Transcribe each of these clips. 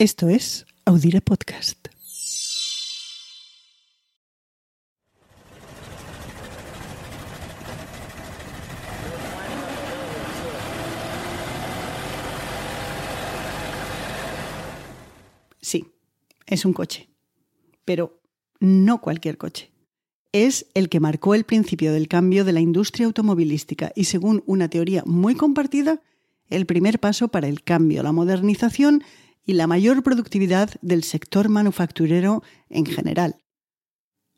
Esto es Audire Podcast. Sí, es un coche, pero no cualquier coche. Es el que marcó el principio del cambio de la industria automovilística y, según una teoría muy compartida, el primer paso para el cambio, la modernización y la mayor productividad del sector manufacturero en general.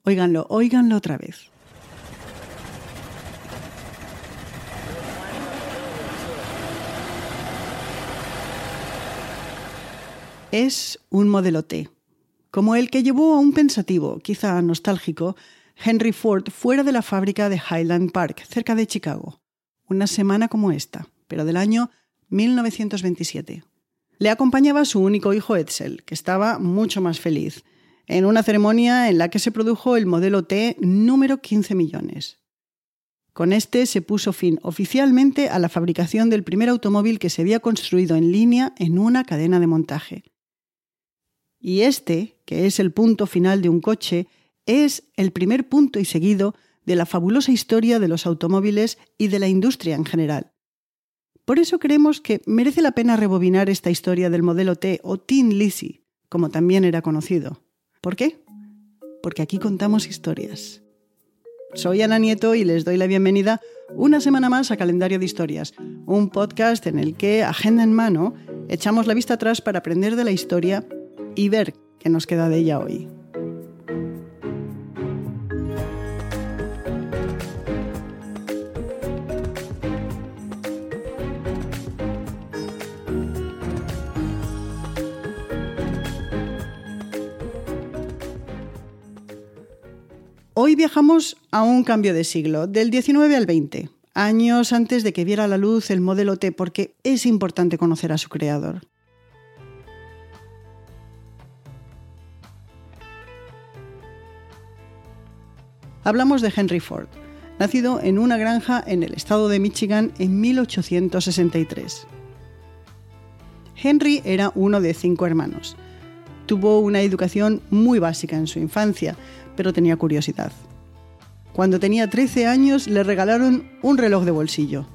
Óiganlo, óiganlo otra vez. Es un modelo T, como el que llevó a un pensativo, quizá nostálgico, Henry Ford fuera de la fábrica de Highland Park, cerca de Chicago, una semana como esta, pero del año 1927. Le acompañaba su único hijo Edsel, que estaba mucho más feliz, en una ceremonia en la que se produjo el modelo T número 15 millones. Con este se puso fin oficialmente a la fabricación del primer automóvil que se había construido en línea en una cadena de montaje. Y este, que es el punto final de un coche, es el primer punto y seguido de la fabulosa historia de los automóviles y de la industria en general. Por eso creemos que merece la pena rebobinar esta historia del modelo T o Tin Lizzy, como también era conocido. ¿Por qué? Porque aquí contamos historias. Soy Ana Nieto y les doy la bienvenida una semana más a Calendario de Historias, un podcast en el que, agenda en mano, echamos la vista atrás para aprender de la historia y ver qué nos queda de ella hoy. Hoy viajamos a un cambio de siglo, del 19 al 20, años antes de que viera la luz el modelo T, porque es importante conocer a su creador. Hablamos de Henry Ford, nacido en una granja en el estado de Michigan en 1863. Henry era uno de cinco hermanos. Tuvo una educación muy básica en su infancia, pero tenía curiosidad. Cuando tenía 13 años le regalaron un reloj de bolsillo.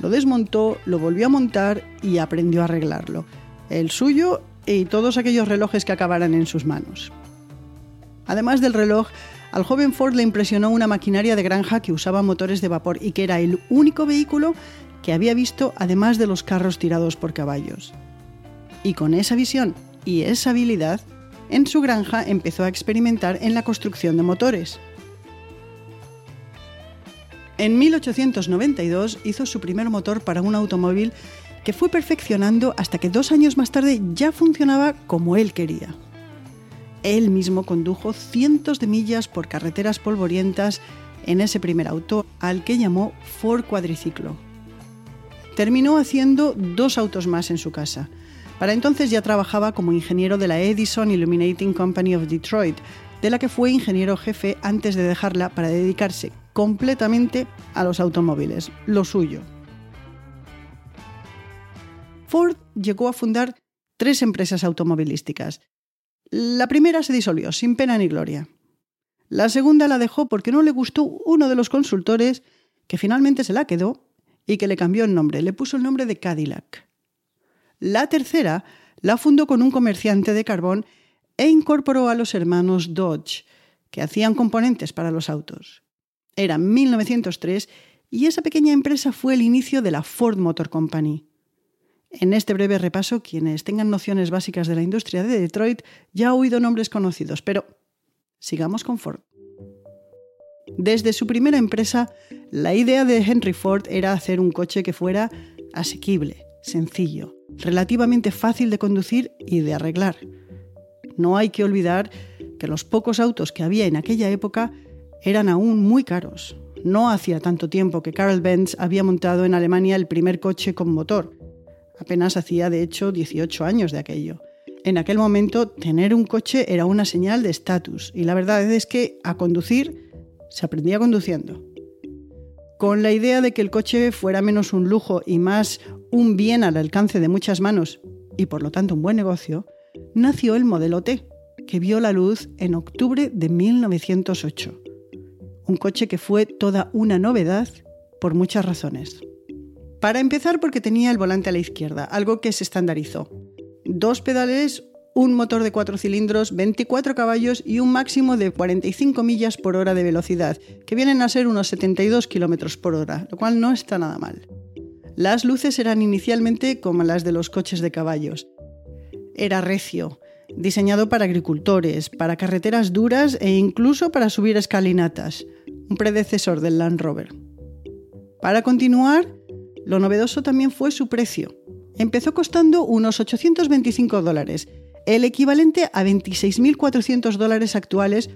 Lo desmontó, lo volvió a montar y aprendió a arreglarlo. El suyo y todos aquellos relojes que acabaran en sus manos. Además del reloj, al joven Ford le impresionó una maquinaria de granja que usaba motores de vapor y que era el único vehículo que había visto además de los carros tirados por caballos. Y con esa visión y esa habilidad, en su granja empezó a experimentar en la construcción de motores. En 1892 hizo su primer motor para un automóvil que fue perfeccionando hasta que dos años más tarde ya funcionaba como él quería. Él mismo condujo cientos de millas por carreteras polvorientas en ese primer auto, al que llamó Ford Cuadriciclo. Terminó haciendo dos autos más en su casa. Para entonces ya trabajaba como ingeniero de la Edison Illuminating Company of Detroit, de la que fue ingeniero jefe antes de dejarla para dedicarse completamente a los automóviles, lo suyo. Ford llegó a fundar tres empresas automovilísticas, la primera se disolvió, sin pena ni gloria. La segunda la dejó porque no le gustó uno de los consultores, que finalmente se la quedó y que le cambió el nombre, le puso el nombre de Cadillac. La tercera la fundó con un comerciante de carbón e incorporó a los hermanos Dodge, que hacían componentes para los autos. Era 1903 y esa pequeña empresa fue el inicio de la Ford Motor Company. En este breve repaso, quienes tengan nociones básicas de la industria de Detroit ya han oído nombres conocidos, pero sigamos con Ford. Desde su primera empresa, la idea de Henry Ford era hacer un coche que fuera asequible, sencillo, relativamente fácil de conducir y de arreglar. No hay que olvidar que los pocos autos que había en aquella época eran aún muy caros. No hacía tanto tiempo que Carl Benz había montado en Alemania el primer coche con motor, Apenas hacía, de hecho, 18 años de aquello. En aquel momento, tener un coche era una señal de estatus y la verdad es que a conducir se aprendía conduciendo. Con la idea de que el coche fuera menos un lujo y más un bien al alcance de muchas manos y por lo tanto un buen negocio, nació el modelo T, que vio la luz en octubre de 1908. Un coche que fue toda una novedad por muchas razones. Para empezar porque tenía el volante a la izquierda, algo que se estandarizó. Dos pedales, un motor de cuatro cilindros, 24 caballos y un máximo de 45 millas por hora de velocidad, que vienen a ser unos 72 kilómetros por hora, lo cual no está nada mal. Las luces eran inicialmente como las de los coches de caballos. Era recio, diseñado para agricultores, para carreteras duras e incluso para subir escalinatas, un predecesor del Land Rover. Para continuar, lo novedoso también fue su precio. Empezó costando unos 825 dólares, el equivalente a 26.400 dólares actuales,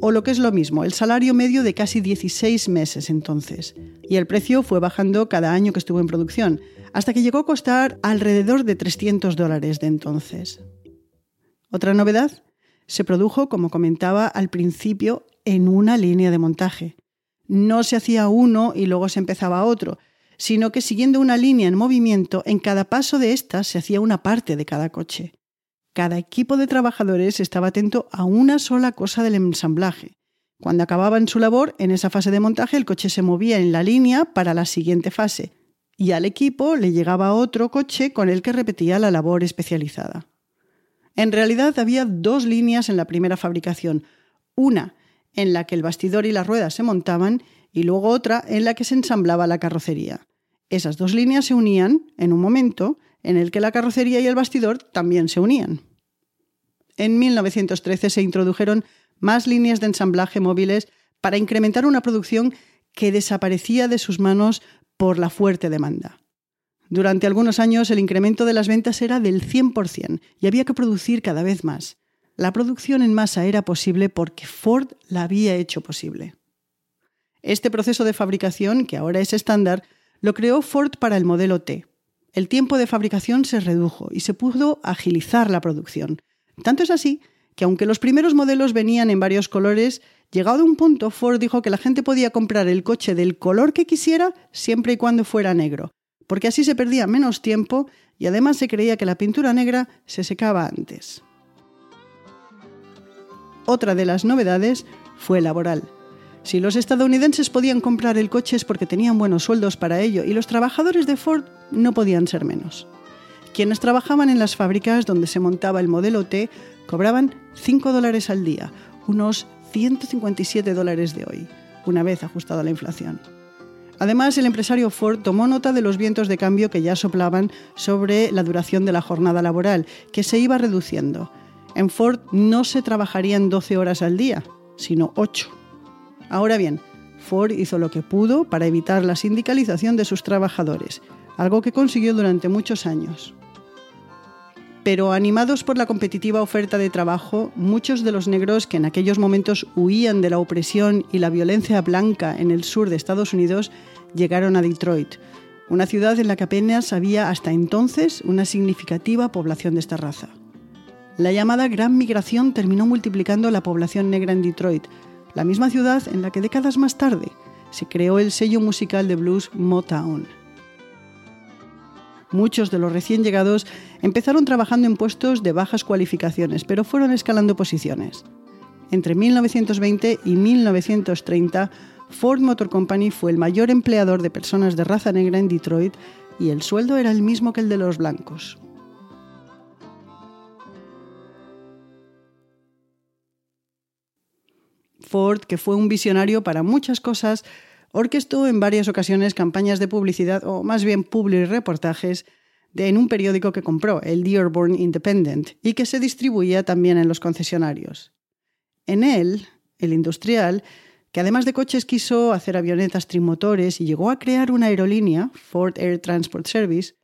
o lo que es lo mismo, el salario medio de casi 16 meses entonces. Y el precio fue bajando cada año que estuvo en producción, hasta que llegó a costar alrededor de 300 dólares de entonces. Otra novedad se produjo, como comentaba al principio, en una línea de montaje. No se hacía uno y luego se empezaba otro, sino que siguiendo una línea en movimiento, en cada paso de ésta se hacía una parte de cada coche. Cada equipo de trabajadores estaba atento a una sola cosa del ensamblaje. Cuando acababan su labor, en esa fase de montaje el coche se movía en la línea para la siguiente fase, y al equipo le llegaba otro coche con el que repetía la labor especializada. En realidad había dos líneas en la primera fabricación, una en la que el bastidor y las ruedas se montaban y luego otra en la que se ensamblaba la carrocería. Esas dos líneas se unían en un momento en el que la carrocería y el bastidor también se unían. En 1913 se introdujeron más líneas de ensamblaje móviles para incrementar una producción que desaparecía de sus manos por la fuerte demanda. Durante algunos años el incremento de las ventas era del 100% y había que producir cada vez más. La producción en masa era posible porque Ford la había hecho posible. Este proceso de fabricación, que ahora es estándar, lo creó Ford para el modelo T. El tiempo de fabricación se redujo y se pudo agilizar la producción. Tanto es así que aunque los primeros modelos venían en varios colores, llegado a un punto Ford dijo que la gente podía comprar el coche del color que quisiera siempre y cuando fuera negro, porque así se perdía menos tiempo y además se creía que la pintura negra se secaba antes. Otra de las novedades fue laboral. Si los estadounidenses podían comprar el coche es porque tenían buenos sueldos para ello y los trabajadores de Ford no podían ser menos. Quienes trabajaban en las fábricas donde se montaba el modelo T cobraban 5 dólares al día, unos 157 dólares de hoy, una vez ajustado a la inflación. Además, el empresario Ford tomó nota de los vientos de cambio que ya soplaban sobre la duración de la jornada laboral, que se iba reduciendo. En Ford no se trabajarían 12 horas al día, sino 8. Ahora bien, Ford hizo lo que pudo para evitar la sindicalización de sus trabajadores, algo que consiguió durante muchos años. Pero animados por la competitiva oferta de trabajo, muchos de los negros que en aquellos momentos huían de la opresión y la violencia blanca en el sur de Estados Unidos llegaron a Detroit, una ciudad en la que apenas había hasta entonces una significativa población de esta raza. La llamada Gran Migración terminó multiplicando la población negra en Detroit, la misma ciudad en la que décadas más tarde se creó el sello musical de blues Motown. Muchos de los recién llegados empezaron trabajando en puestos de bajas cualificaciones, pero fueron escalando posiciones. Entre 1920 y 1930, Ford Motor Company fue el mayor empleador de personas de raza negra en Detroit y el sueldo era el mismo que el de los blancos. Ford, que fue un visionario para muchas cosas, orquestó en varias ocasiones campañas de publicidad, o más bien public reportajes, de, en un periódico que compró, el Dearborn Independent, y que se distribuía también en los concesionarios. En él, el industrial, que además de coches quiso hacer avionetas trimotores y llegó a crear una aerolínea, Ford Air Transport Service,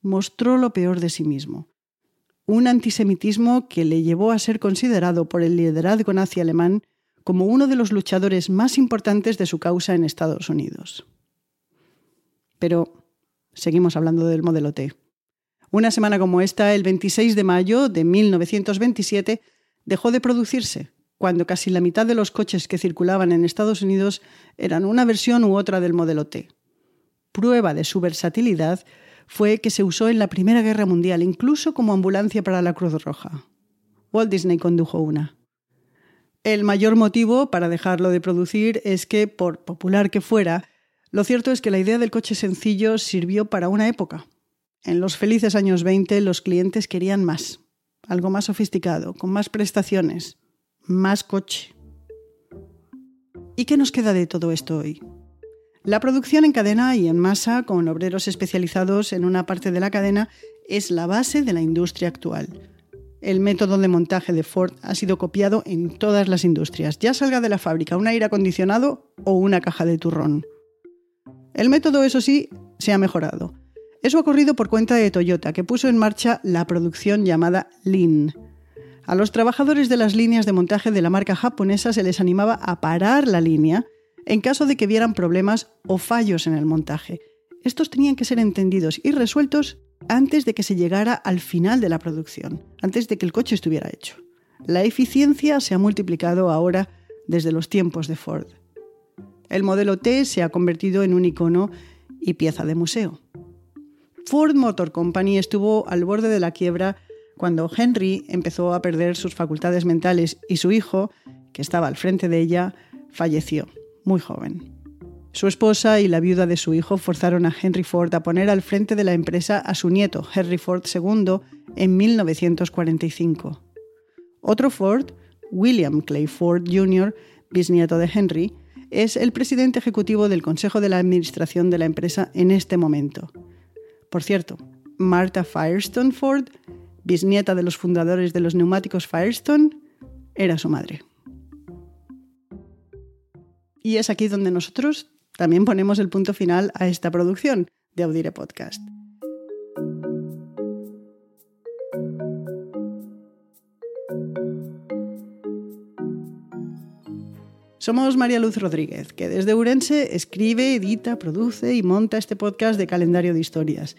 mostró lo peor de sí mismo. Un antisemitismo que le llevó a ser considerado por el liderazgo nazi alemán como uno de los luchadores más importantes de su causa en Estados Unidos. Pero seguimos hablando del modelo T. Una semana como esta, el 26 de mayo de 1927, dejó de producirse, cuando casi la mitad de los coches que circulaban en Estados Unidos eran una versión u otra del modelo T. Prueba de su versatilidad fue que se usó en la Primera Guerra Mundial, incluso como ambulancia para la Cruz Roja. Walt Disney condujo una. El mayor motivo para dejarlo de producir es que, por popular que fuera, lo cierto es que la idea del coche sencillo sirvió para una época. En los felices años 20 los clientes querían más, algo más sofisticado, con más prestaciones, más coche. ¿Y qué nos queda de todo esto hoy? La producción en cadena y en masa, con obreros especializados en una parte de la cadena, es la base de la industria actual. El método de montaje de Ford ha sido copiado en todas las industrias, ya salga de la fábrica un aire acondicionado o una caja de turrón. El método, eso sí, se ha mejorado. Eso ha ocurrido por cuenta de Toyota, que puso en marcha la producción llamada Lean. A los trabajadores de las líneas de montaje de la marca japonesa se les animaba a parar la línea en caso de que vieran problemas o fallos en el montaje. Estos tenían que ser entendidos y resueltos antes de que se llegara al final de la producción, antes de que el coche estuviera hecho. La eficiencia se ha multiplicado ahora desde los tiempos de Ford. El modelo T se ha convertido en un icono y pieza de museo. Ford Motor Company estuvo al borde de la quiebra cuando Henry empezó a perder sus facultades mentales y su hijo, que estaba al frente de ella, falleció muy joven. Su esposa y la viuda de su hijo forzaron a Henry Ford a poner al frente de la empresa a su nieto, Henry Ford II, en 1945. Otro Ford, William Clay Ford Jr., bisnieto de Henry, es el presidente ejecutivo del Consejo de la Administración de la empresa en este momento. Por cierto, Martha Firestone Ford, bisnieta de los fundadores de los neumáticos Firestone, era su madre. Y es aquí donde nosotros también ponemos el punto final a esta producción de Audire Podcast. Somos María Luz Rodríguez, que desde Urense escribe, edita, produce y monta este podcast de calendario de historias.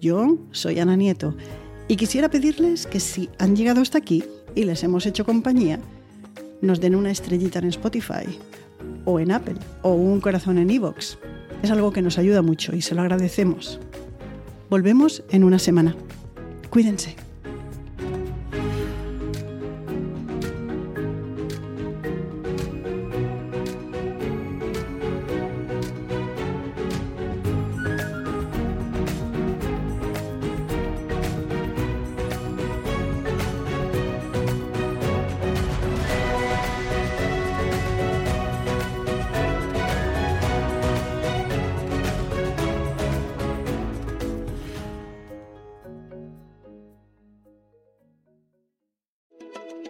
Yo soy Ana Nieto y quisiera pedirles que si han llegado hasta aquí y les hemos hecho compañía, nos den una estrellita en Spotify o en Apple o un corazón en iVoox. Es algo que nos ayuda mucho y se lo agradecemos. Volvemos en una semana. Cuídense.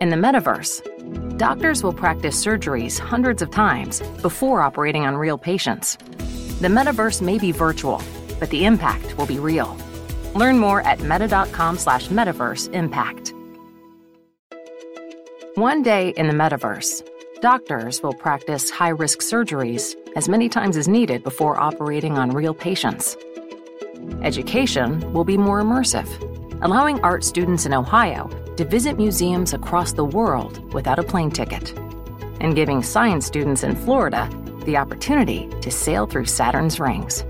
In the metaverse, doctors will practice surgeries hundreds of times before operating on real patients. The metaverse may be virtual, but the impact will be real. Learn more at meta.com slash metaverse impact. One day in the metaverse, doctors will practice high risk surgeries as many times as needed before operating on real patients. Education will be more immersive, allowing art students in Ohio to visit museums across the world without a plane ticket, and giving science students in Florida the opportunity to sail through Saturn's rings.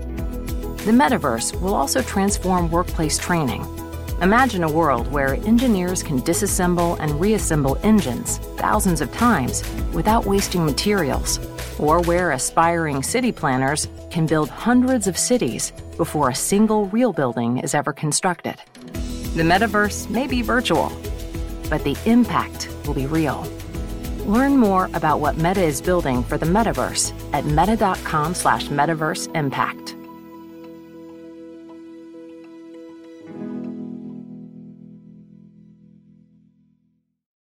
The metaverse will also transform workplace training. Imagine a world where engineers can disassemble and reassemble engines thousands of times without wasting materials, or where aspiring city planners can build hundreds of cities before a single real building is ever constructed. The metaverse may be virtual, but the impact will be real. Learn more about what Meta is building for the metaverse at meta.com slash metaverse impact.